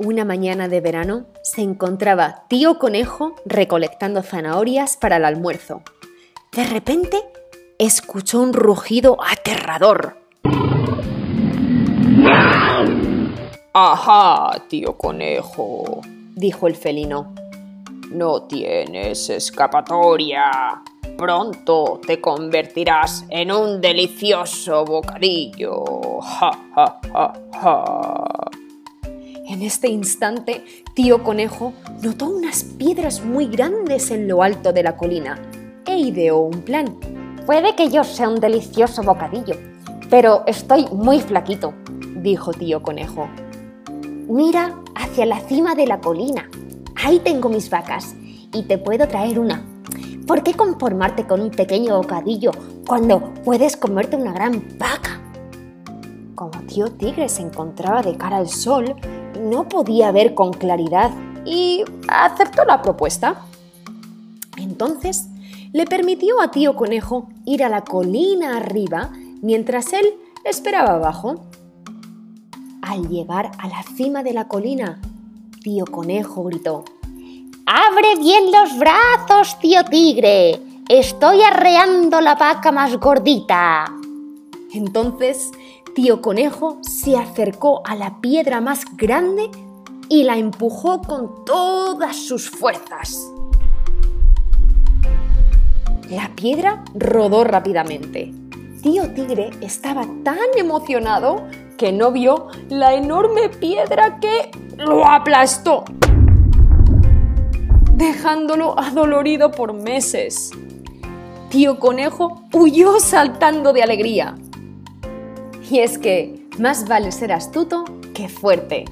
Una mañana de verano se encontraba tío conejo recolectando zanahorias para el almuerzo. De repente escuchó un rugido aterrador. Ajá, tío conejo, dijo el felino. No tienes escapatoria. Pronto te convertirás en un delicioso bocadillo. Ja, ja, ja, ja. En este instante, tío conejo notó unas piedras muy grandes en lo alto de la colina e ideó un plan. Puede que yo sea un delicioso bocadillo, pero estoy muy flaquito, dijo tío conejo. Mira hacia la cima de la colina. Ahí tengo mis vacas y te puedo traer una. ¿Por qué conformarte con un pequeño bocadillo cuando puedes comerte una gran vaca? Como tío tigre se encontraba de cara al sol, no podía ver con claridad y aceptó la propuesta. Entonces le permitió a tío conejo ir a la colina arriba mientras él esperaba abajo. Al llegar a la cima de la colina, tío conejo gritó, ¡Abre bien los brazos, tío tigre! Estoy arreando la vaca más gordita. Entonces, tío conejo se acercó a la piedra más grande y la empujó con todas sus fuerzas. La piedra rodó rápidamente. Tío Tigre estaba tan emocionado que no vio la enorme piedra que lo aplastó dejándolo adolorido por meses. Tío Conejo huyó saltando de alegría. Y es que más vale ser astuto que fuerte.